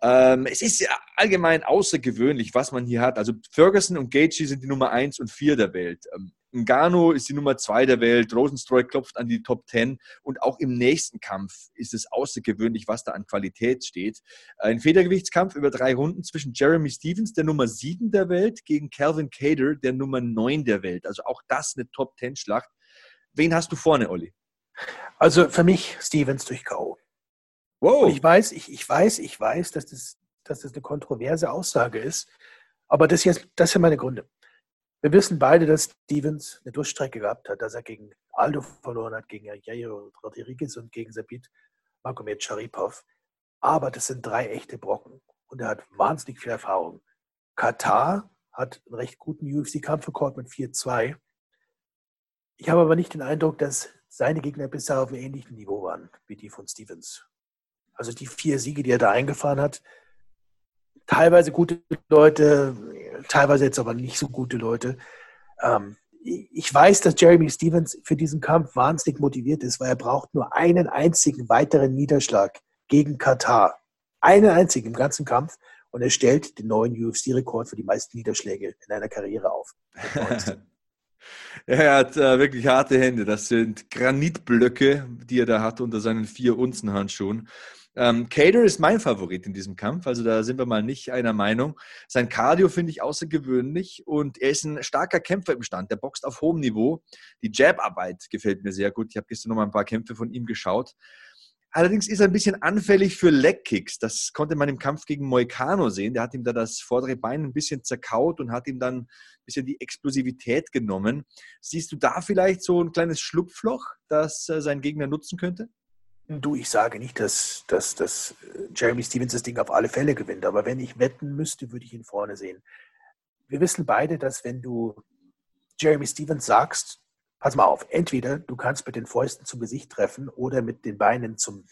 Ähm, es ist ja allgemein außergewöhnlich, was man hier hat. Also Ferguson und Gaethje sind die Nummer 1 und 4 der Welt. Ähm, Ngannou ist die Nummer 2 der Welt. Rosenstreuk klopft an die Top 10. Und auch im nächsten Kampf ist es außergewöhnlich, was da an Qualität steht. Ein Federgewichtskampf über drei Runden zwischen Jeremy Stevens, der Nummer 7 der Welt, gegen Calvin Cater, der Nummer 9 der Welt. Also auch das eine Top 10 Schlacht. Wen hast du vorne, Olli? Also für mich Stevens durch K.O. Wow. Und ich weiß, ich, ich weiß, ich weiß, dass das, dass das eine kontroverse Aussage ist. Aber das, hier, das sind meine Gründe. Wir wissen beide, dass Stevens eine Durchstrecke gehabt hat, dass er gegen Aldo verloren hat, gegen Jairo Rodriguez und gegen Sabit Magomed Sharipov. Aber das sind drei echte Brocken und er hat wahnsinnig viel Erfahrung. Katar hat einen recht guten UFC-Kampfrekord mit 4-2. Ich habe aber nicht den Eindruck, dass seine Gegner bisher auf einem ähnlichen Niveau waren wie die von Stevens. Also die vier Siege, die er da eingefahren hat, teilweise gute Leute, teilweise jetzt aber nicht so gute Leute. Ähm, ich weiß, dass Jeremy Stevens für diesen Kampf wahnsinnig motiviert ist, weil er braucht nur einen einzigen weiteren Niederschlag gegen Katar. Einen einzigen im ganzen Kampf. Und er stellt den neuen UFC-Rekord für die meisten Niederschläge in einer Karriere auf. er hat äh, wirklich harte Hände. Das sind Granitblöcke, die er da hat unter seinen vier Unzen-Handschuhen. Ähm, Cater ist mein Favorit in diesem Kampf, also da sind wir mal nicht einer Meinung. Sein Cardio finde ich außergewöhnlich und er ist ein starker Kämpfer im Stand. Der boxt auf hohem Niveau. Die Jab-Arbeit gefällt mir sehr gut. Ich habe gestern noch mal ein paar Kämpfe von ihm geschaut. Allerdings ist er ein bisschen anfällig für Leg-Kicks. Das konnte man im Kampf gegen Moicano sehen. Der hat ihm da das vordere Bein ein bisschen zerkaut und hat ihm dann ein bisschen die Explosivität genommen. Siehst du da vielleicht so ein kleines Schlupfloch, das äh, sein Gegner nutzen könnte? Du, ich sage nicht, dass, dass, dass äh, Jeremy Stevens das Ding auf alle Fälle gewinnt, aber wenn ich wetten müsste, würde ich ihn vorne sehen. Wir wissen beide, dass wenn du Jeremy Stevens sagst, pass mal auf, entweder du kannst mit den Fäusten zum Gesicht treffen oder mit den Beinen zum,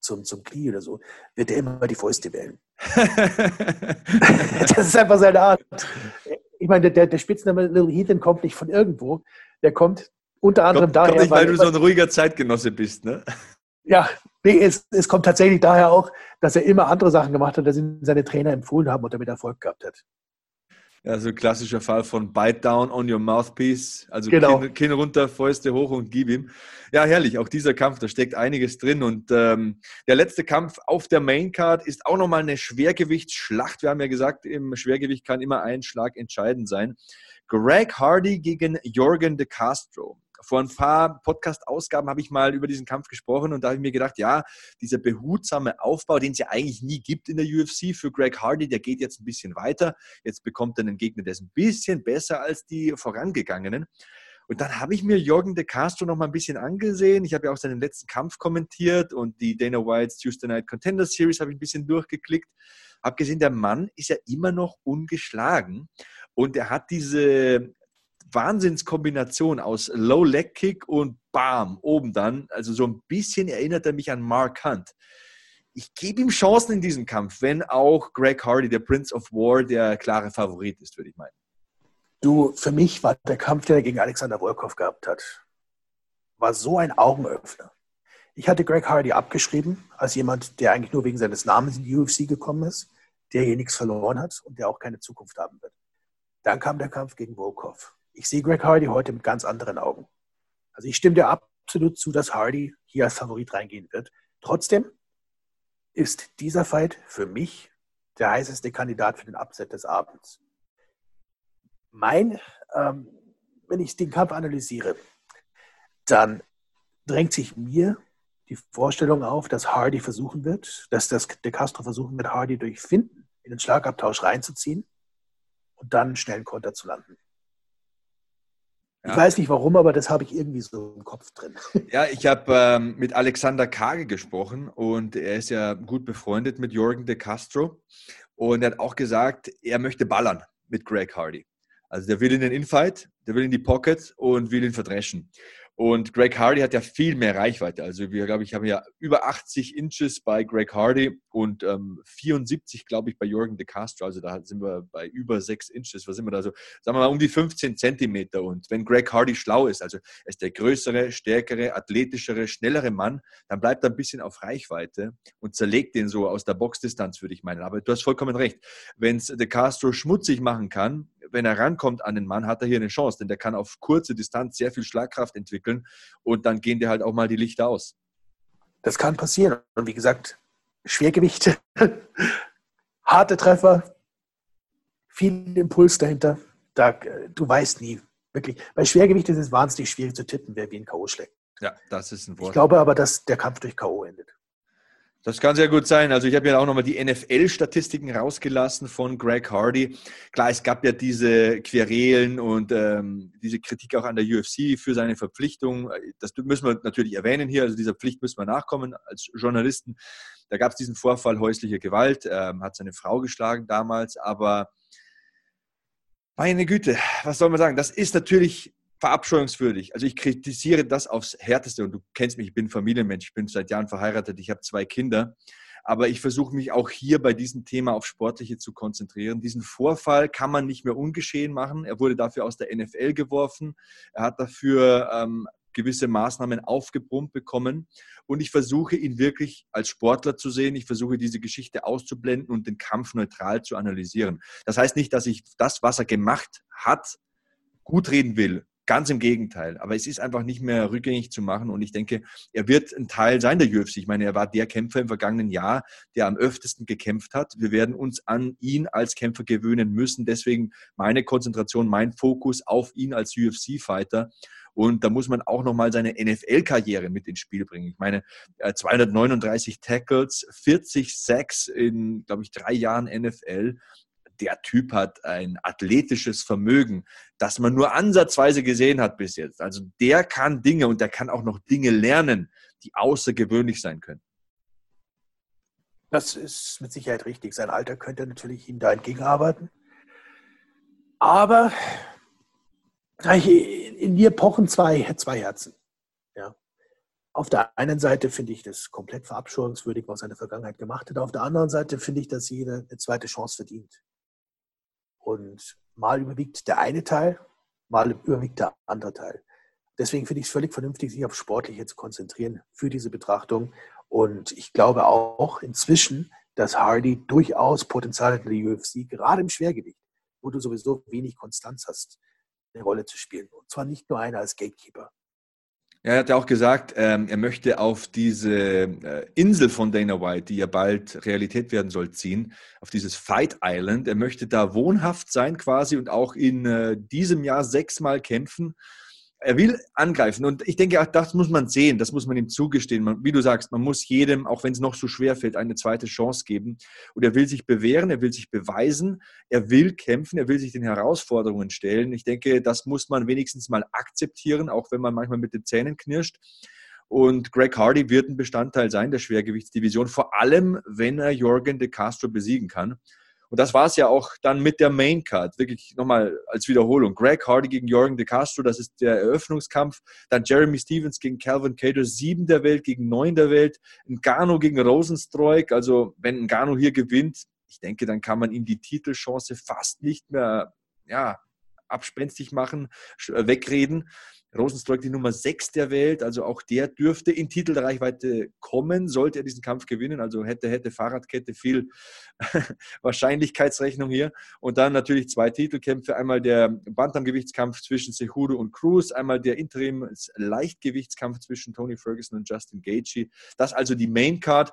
zum, zum Knie oder so, wird er immer die Fäuste wählen. das ist einfach seine Art. Ich meine, der, der Spitzname Little Heathen kommt nicht von irgendwo. Der kommt unter anderem kommt, daher. Kommt nicht, weil, weil du so ein ruhiger Zeitgenosse bist, ne? Ja, nee, es, es kommt tatsächlich daher auch, dass er immer andere Sachen gemacht hat, dass ihm seine Trainer empfohlen haben und damit Erfolg gehabt hat. Ja, so ein klassischer Fall von Bite down on your mouthpiece. Also genau. Kinn, Kinn, runter, Fäuste hoch und gib ihm. Ja, herrlich. Auch dieser Kampf, da steckt einiges drin. Und ähm, der letzte Kampf auf der Maincard ist auch nochmal eine Schwergewichtsschlacht. Wir haben ja gesagt, im Schwergewicht kann immer ein Schlag entscheidend sein. Greg Hardy gegen Jorgen de Castro vor ein paar Podcast-Ausgaben habe ich mal über diesen Kampf gesprochen und da habe ich mir gedacht, ja, dieser behutsame Aufbau, den es ja eigentlich nie gibt in der UFC für Greg Hardy, der geht jetzt ein bisschen weiter. Jetzt bekommt er einen Gegner, der ist ein bisschen besser als die vorangegangenen. Und dann habe ich mir Jorgen de Castro noch mal ein bisschen angesehen. Ich habe ja auch seinen letzten Kampf kommentiert und die Dana White's Tuesday Night Contender Series habe ich ein bisschen durchgeklickt. Habe gesehen, der Mann ist ja immer noch ungeschlagen und er hat diese Wahnsinnskombination aus Low Leg Kick und Bam, oben dann. Also so ein bisschen erinnert er mich an Mark Hunt. Ich gebe ihm Chancen in diesem Kampf, wenn auch Greg Hardy, der Prince of War, der klare Favorit ist, würde ich meinen. Du, für mich war der Kampf, den er gegen Alexander Volkov gehabt hat, war so ein Augenöffner. Ich hatte Greg Hardy abgeschrieben als jemand, der eigentlich nur wegen seines Namens in die UFC gekommen ist, der hier nichts verloren hat und der auch keine Zukunft haben wird. Dann kam der Kampf gegen Volkov ich sehe Greg Hardy heute mit ganz anderen Augen. Also ich stimme dir absolut zu, dass Hardy hier als Favorit reingehen wird. Trotzdem ist dieser Fight für mich der heißeste Kandidat für den Upset des Abends. Mein, ähm, wenn ich den Kampf analysiere, dann drängt sich mir die Vorstellung auf, dass Hardy versuchen wird, dass das De Castro versuchen wird, Hardy durch Finden in den Schlagabtausch reinzuziehen und dann einen Konter zu landen. Ich weiß nicht warum, aber das habe ich irgendwie so im Kopf drin. Ja, ich habe ähm, mit Alexander Kage gesprochen und er ist ja gut befreundet mit Jorgen de Castro und er hat auch gesagt, er möchte ballern mit Greg Hardy. Also der will in den Infight, der will in die Pocket und will ihn verdreschen. Und Greg Hardy hat ja viel mehr Reichweite. Also wir, glaube ich, haben ja über 80 Inches bei Greg Hardy und ähm, 74, glaube ich, bei Jorgen de Castro. Also da sind wir bei über 6 Inches. Was sind wir da so? Sagen wir mal um die 15 Zentimeter. Und wenn Greg Hardy schlau ist, also er ist der größere, stärkere, athletischere, schnellere Mann, dann bleibt er ein bisschen auf Reichweite und zerlegt den so aus der Boxdistanz, würde ich meinen. Aber du hast vollkommen recht. Wenn es de Castro schmutzig machen kann, wenn er rankommt an den Mann, hat er hier eine Chance, denn der kann auf kurze Distanz sehr viel Schlagkraft entwickeln und dann gehen dir halt auch mal die Lichter aus. Das kann passieren. Und wie gesagt, Schwergewichte, harte Treffer, viel Impuls dahinter. Da, du weißt nie, wirklich. Bei Schwergewicht ist es wahnsinnig schwierig zu tippen, wer wie ein K.O. schlägt. Ja, das ist ein Wort. Ich glaube aber, dass der Kampf durch K.O. endet. Das kann sehr gut sein. Also ich habe ja auch nochmal die NFL-Statistiken rausgelassen von Greg Hardy. Klar, es gab ja diese Querelen und ähm, diese Kritik auch an der UFC für seine Verpflichtung. Das müssen wir natürlich erwähnen hier. Also dieser Pflicht müssen wir nachkommen als Journalisten. Da gab es diesen Vorfall häuslicher Gewalt, ähm, hat seine Frau geschlagen damals, aber meine Güte, was soll man sagen? Das ist natürlich verabscheuungswürdig. Also ich kritisiere das aufs Härteste und du kennst mich, ich bin Familienmensch, ich bin seit Jahren verheiratet, ich habe zwei Kinder. Aber ich versuche mich auch hier bei diesem Thema auf Sportliche zu konzentrieren. Diesen Vorfall kann man nicht mehr ungeschehen machen. Er wurde dafür aus der NFL geworfen. Er hat dafür ähm, gewisse Maßnahmen aufgebrummt bekommen. Und ich versuche ihn wirklich als Sportler zu sehen. Ich versuche diese Geschichte auszublenden und den Kampf neutral zu analysieren. Das heißt nicht, dass ich das, was er gemacht hat, gut reden will. Ganz im Gegenteil. Aber es ist einfach nicht mehr rückgängig zu machen. Und ich denke, er wird ein Teil sein der UFC. Ich meine, er war der Kämpfer im vergangenen Jahr, der am öftesten gekämpft hat. Wir werden uns an ihn als Kämpfer gewöhnen müssen. Deswegen meine Konzentration, mein Fokus auf ihn als UFC-Fighter. Und da muss man auch nochmal seine NFL-Karriere mit ins Spiel bringen. Ich meine, 239 äh, Tackles, 40 Sacks in, glaube ich, drei Jahren NFL der Typ hat ein athletisches Vermögen, das man nur ansatzweise gesehen hat bis jetzt. Also der kann Dinge und der kann auch noch Dinge lernen, die außergewöhnlich sein können. Das ist mit Sicherheit richtig. Sein Alter könnte natürlich ihm da entgegenarbeiten. Aber in mir pochen zwei, zwei Herzen. Ja. Auf der einen Seite finde ich das komplett verabscheuungswürdig, was er in der Vergangenheit gemacht hat. Auf der anderen Seite finde ich, dass jeder eine zweite Chance verdient. Und mal überwiegt der eine Teil, mal überwiegt der andere Teil. Deswegen finde ich es völlig vernünftig, sich auf Sportliche zu konzentrieren für diese Betrachtung. Und ich glaube auch inzwischen, dass Hardy durchaus Potenzial hat in der UFC, gerade im Schwergewicht, wo du sowieso wenig Konstanz hast, eine Rolle zu spielen. Und zwar nicht nur einer als Gatekeeper. Er hat ja auch gesagt, ähm, er möchte auf diese äh, Insel von Dana White, die ja bald Realität werden soll, ziehen, auf dieses Fight Island. Er möchte da wohnhaft sein quasi und auch in äh, diesem Jahr sechsmal kämpfen er will angreifen. Und ich denke, auch das muss man sehen, das muss man ihm zugestehen. Man, wie du sagst, man muss jedem, auch wenn es noch so schwer fällt, eine zweite Chance geben. Und er will sich bewähren, er will sich beweisen, er will kämpfen, er will sich den Herausforderungen stellen. Ich denke, das muss man wenigstens mal akzeptieren, auch wenn man manchmal mit den Zähnen knirscht. Und Greg Hardy wird ein Bestandteil sein der Schwergewichtsdivision, vor allem wenn er Jorgen de Castro besiegen kann. Und das war es ja auch dann mit der Main Card. Wirklich nochmal als Wiederholung. Greg Hardy gegen Jorgen de Castro, das ist der Eröffnungskampf. Dann Jeremy Stevens gegen Calvin Cater, sieben der Welt gegen neun der Welt. Ngano gegen Rosenstreuk. Also wenn Ngano hier gewinnt, ich denke, dann kann man ihm die Titelchance fast nicht mehr ja, abspenstig machen, wegreden. Rosenstreuk die Nummer 6 der Welt, also auch der dürfte in Titelreichweite kommen, sollte er diesen Kampf gewinnen. Also hätte, hätte Fahrradkette viel Wahrscheinlichkeitsrechnung hier. Und dann natürlich zwei Titelkämpfe, einmal der Bantamgewichtskampf zwischen Cejudo und Cruz, einmal der Interim-Leichtgewichtskampf zwischen Tony Ferguson und Justin Gaethje. Das also die Main Card.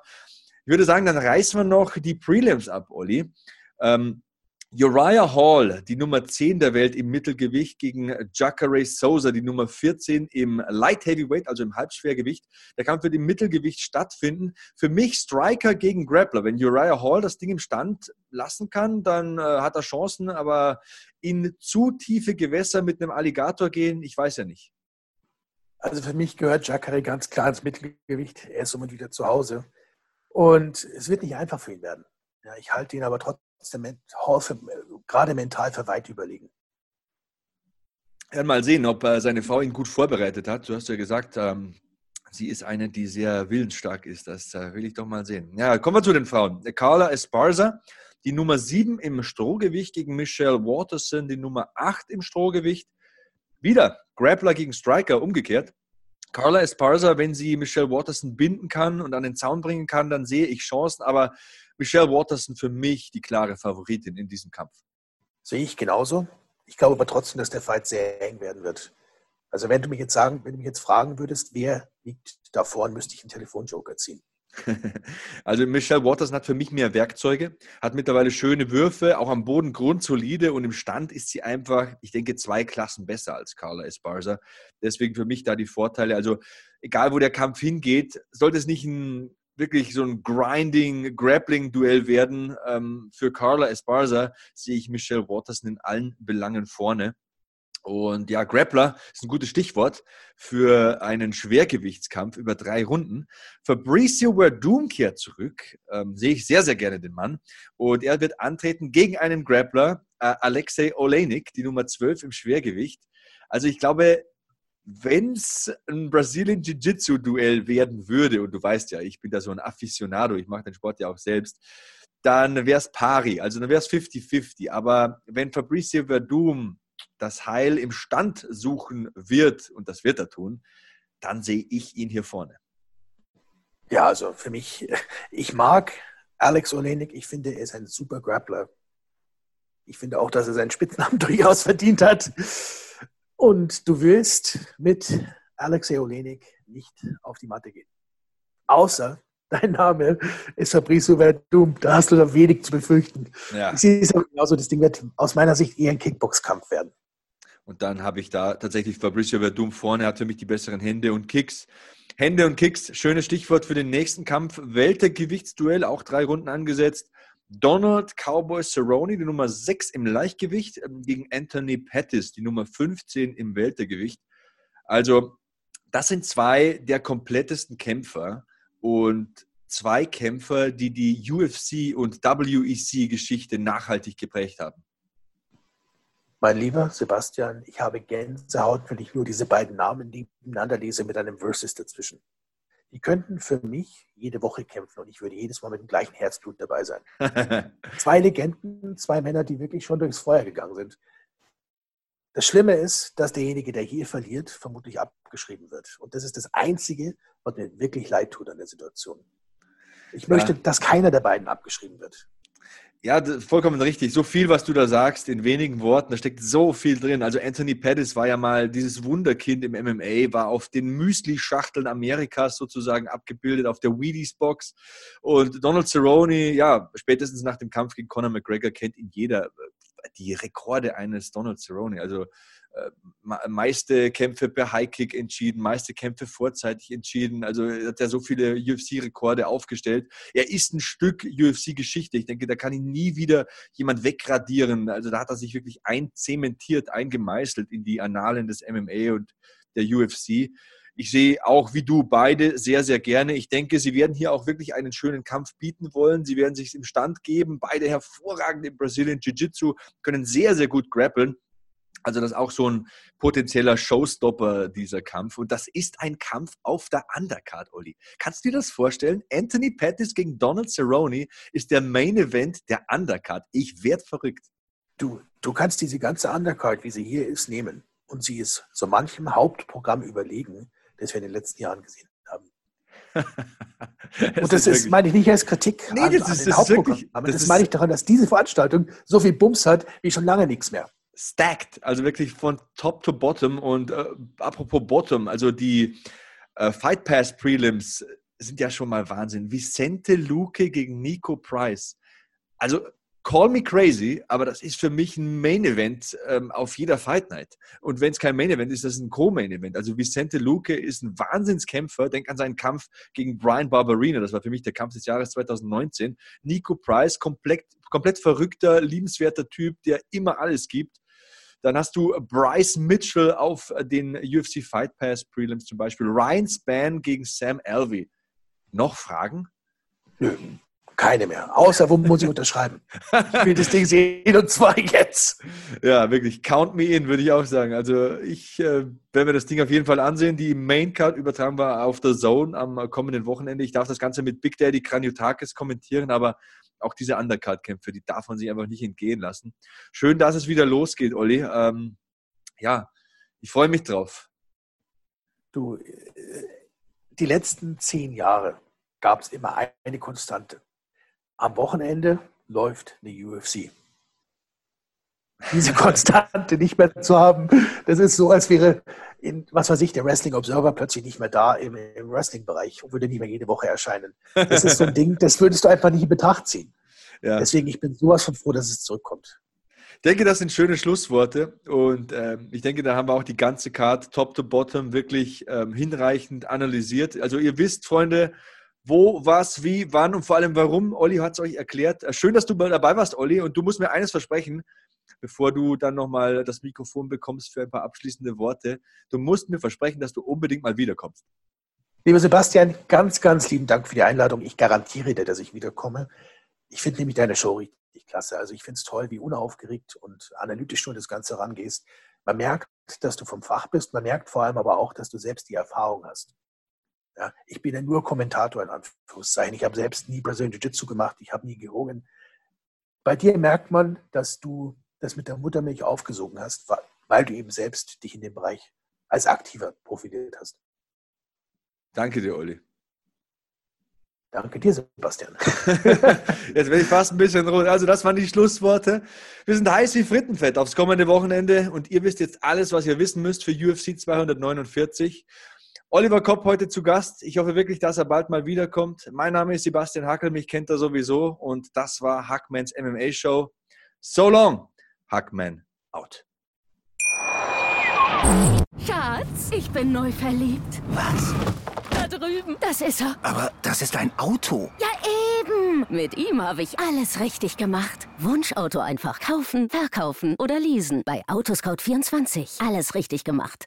Ich würde sagen, dann reißen wir noch die Prelims ab, Olli. Ähm, Uriah Hall, die Nummer 10 der Welt im Mittelgewicht gegen Jacare Souza, die Nummer 14 im Light Heavyweight, also im Halbschwergewicht. Der Kampf wird im Mittelgewicht stattfinden. Für mich Striker gegen Grappler. Wenn Uriah Hall das Ding im Stand lassen kann, dann äh, hat er Chancen, aber in zu tiefe Gewässer mit einem Alligator gehen, ich weiß ja nicht. Also für mich gehört Jacare ganz klar ins Mittelgewicht. Er ist somit wieder zu Hause. Und es wird nicht einfach für ihn werden. Ja, ich halte ihn aber trotzdem für, gerade mental für weit überlegen. Ja, mal sehen, ob äh, seine Frau ihn gut vorbereitet hat. Du hast ja gesagt, ähm, sie ist eine, die sehr willensstark ist. Das äh, will ich doch mal sehen. Ja, kommen wir zu den Frauen. Carla Esparza, die Nummer 7 im Strohgewicht gegen Michelle Waterson, die Nummer 8 im Strohgewicht. Wieder Grappler gegen Striker, umgekehrt. Carla Esparza, wenn sie Michelle Waterson binden kann und an den Zaun bringen kann, dann sehe ich Chancen. Aber Michelle Waterson für mich die klare Favoritin in diesem Kampf. Sehe ich genauso. Ich glaube aber trotzdem, dass der Fight sehr eng werden wird. Also wenn du mich jetzt sagen, wenn du mich jetzt fragen würdest, wer liegt da vorne, müsste ich einen Telefonjoker ziehen. Also Michelle Waterson hat für mich mehr Werkzeuge, hat mittlerweile schöne Würfe, auch am Boden grundsolide und im Stand ist sie einfach, ich denke, zwei Klassen besser als Carla Esparza. Deswegen für mich da die Vorteile. Also egal, wo der Kampf hingeht, sollte es nicht ein wirklich so ein Grinding, Grappling-Duell werden. Ähm, für Carla Esparza sehe ich Michelle Watterson in allen Belangen vorne. Und ja, Grappler ist ein gutes Stichwort für einen Schwergewichtskampf über drei Runden. Fabricio Verdum kehrt zurück. Ähm, sehe ich sehr, sehr gerne den Mann. Und er wird antreten gegen einen Grappler, äh, Alexei Olenik, die Nummer 12 im Schwergewicht. Also ich glaube, wenn es ein Brazilian Jiu-Jitsu-Duell werden würde, und du weißt ja, ich bin da so ein Aficionado, ich mache den Sport ja auch selbst, dann wäre es pari, also dann wäre es 50-50. Aber wenn Fabricio Verdum das Heil im Stand suchen wird, und das wird er tun, dann sehe ich ihn hier vorne. Ja, also für mich, ich mag Alex Olenik, ich finde, er ist ein super Grappler. Ich finde auch, dass er seinen Spitznamen durchaus verdient hat. Und du willst mit Alexei Olenik nicht auf die Matte gehen. Außer dein Name ist Fabricio Verdum. Da hast du da wenig zu befürchten. Ja. Ich sehe es auch genauso. Das Ding wird aus meiner Sicht eher ein Kickboxkampf werden. Und dann habe ich da tatsächlich Fabricio Verdum vorne, hat für mich die besseren Hände und Kicks. Hände und Kicks, schönes Stichwort für den nächsten Kampf. Weltergewichtsduell, auch drei Runden angesetzt. Donald Cowboy Cerrone, die Nummer 6 im Leichtgewicht, ähm, gegen Anthony Pettis, die Nummer 15 im Weltergewicht. Also, das sind zwei der komplettesten Kämpfer und zwei Kämpfer, die die UFC und WEC-Geschichte nachhaltig geprägt haben. Mein lieber Sebastian, ich habe Gänsehaut, wenn ich nur diese beiden Namen nebeneinander lese mit einem Versus dazwischen. Die könnten für mich jede Woche kämpfen und ich würde jedes Mal mit dem gleichen Herzblut dabei sein. zwei Legenden, zwei Männer, die wirklich schon durchs Feuer gegangen sind. Das Schlimme ist, dass derjenige, der hier verliert, vermutlich abgeschrieben wird. Und das ist das Einzige, was mir wirklich leid tut an der Situation. Ich möchte, ja. dass keiner der beiden abgeschrieben wird. Ja, vollkommen richtig. So viel, was du da sagst, in wenigen Worten, da steckt so viel drin. Also Anthony Pettis war ja mal dieses Wunderkind im MMA, war auf den Müsli-Schachteln Amerikas sozusagen abgebildet, auf der Wheaties-Box. Und Donald Cerrone, ja, spätestens nach dem Kampf gegen Conor McGregor kennt ihn jeder. Die Rekorde eines Donald Cerrone. Also meiste Kämpfe per Highkick entschieden, meiste Kämpfe vorzeitig entschieden. Also er hat ja so viele UFC-Rekorde aufgestellt. Er ist ein Stück UFC-Geschichte. Ich denke, da kann ihn nie wieder jemand wegradieren. Also da hat er sich wirklich einzementiert, eingemeißelt in die Annalen des MMA und der UFC. Ich sehe auch wie du beide sehr, sehr gerne. Ich denke, sie werden hier auch wirklich einen schönen Kampf bieten wollen. Sie werden sich im Stand geben. Beide hervorragend im Brazilian Jiu-Jitsu, können sehr, sehr gut grappeln. Also das ist auch so ein potenzieller Showstopper, dieser Kampf. Und das ist ein Kampf auf der Undercard, Olli. Kannst du dir das vorstellen? Anthony Pettis gegen Donald Cerrone ist der Main Event der Undercard. Ich werde verrückt. Du, du kannst diese ganze Undercard, wie sie hier ist, nehmen. Und sie ist so manchem Hauptprogramm überlegen, das wir in den letzten Jahren gesehen haben. und das ist, meine ich nicht als Kritik nee, an, das ist, an den Hauptprogramm, aber das, das meine ich daran, dass diese Veranstaltung so viel Bums hat wie schon lange nichts mehr stacked, also wirklich von top to bottom. Und äh, apropos Bottom, also die äh, Fight Pass Prelims sind ja schon mal Wahnsinn. Vicente Luque gegen Nico Price. Also call me crazy, aber das ist für mich ein Main Event ähm, auf jeder Fight Night. Und wenn es kein Main Event ist, das ist ein Co-Main Event. Also Vicente Luque ist ein Wahnsinnskämpfer. Denk an seinen Kampf gegen Brian Barberina. Das war für mich der Kampf des Jahres 2019. Nico Price, komplett, komplett verrückter, liebenswerter Typ, der immer alles gibt. Dann hast du Bryce Mitchell auf den UFC Fight Pass Prelims zum Beispiel. Ryan Span gegen Sam Alvey. Noch Fragen? Nö, keine mehr. Außer, wo muss ich unterschreiben? Ich will das Ding sehen und zwar jetzt. Ja, wirklich. Count me in, würde ich auch sagen. Also ich äh, werde mir das Ding auf jeden Fall ansehen. Die Main Card übertragen wir auf der Zone am kommenden Wochenende. Ich darf das Ganze mit Big Daddy Kraniotakis kommentieren, aber auch diese Undercard-Kämpfe, die darf man sich einfach nicht entgehen lassen. Schön, dass es wieder losgeht, Olli. Ähm, ja, ich freue mich drauf. Du, äh, die letzten zehn Jahre gab es immer eine Konstante. Am Wochenende läuft eine UFC. Diese Konstante nicht mehr zu haben, das ist so, als wäre, in, was weiß ich, der Wrestling Observer plötzlich nicht mehr da im, im Wrestling-Bereich und würde nicht mehr jede Woche erscheinen. Das ist so ein Ding, das würdest du einfach nicht in Betracht ziehen. Ja. Deswegen, ich bin sowas von froh, dass es zurückkommt. Ich denke, das sind schöne Schlussworte und ähm, ich denke, da haben wir auch die ganze Card top to bottom wirklich ähm, hinreichend analysiert. Also ihr wisst, Freunde, wo, was, wie, wann und vor allem warum. Olli hat es euch erklärt. Äh, schön, dass du mal dabei warst, Olli. Und du musst mir eines versprechen, bevor du dann nochmal das Mikrofon bekommst für ein paar abschließende Worte. Du musst mir versprechen, dass du unbedingt mal wiederkommst. Lieber Sebastian, ganz, ganz lieben Dank für die Einladung. Ich garantiere dir, dass ich wiederkomme. Ich finde nämlich deine Show richtig klasse. Also ich finde es toll, wie unaufgeregt und analytisch du das Ganze rangehst. Man merkt, dass du vom Fach bist. Man merkt vor allem aber auch, dass du selbst die Erfahrung hast. Ja, ich bin ja nur Kommentator in Anführungszeichen. Ich habe selbst nie Brazilian Jiu-Jitsu gemacht. Ich habe nie gerungen. Bei dir merkt man, dass du das mit der Muttermilch aufgesogen hast, weil du eben selbst dich in dem Bereich als Aktiver profiliert hast. Danke dir, Olli. Danke dir, Sebastian. Jetzt werde ich fast ein bisschen rot. Also, das waren die Schlussworte. Wir sind heiß wie Frittenfett aufs kommende Wochenende und ihr wisst jetzt alles, was ihr wissen müsst für UFC 249. Oliver Kopp heute zu Gast. Ich hoffe wirklich, dass er bald mal wiederkommt. Mein Name ist Sebastian Hackel, mich kennt er sowieso und das war Hackmans MMA Show. So long, Hackman out. Schatz, ich bin neu verliebt. Was? Da drüben. Das ist er. Aber das ist ein Auto. Ja, eben. Mit ihm habe ich alles richtig gemacht. Wunschauto einfach kaufen, verkaufen oder leasen. Bei Autoscout24. Alles richtig gemacht.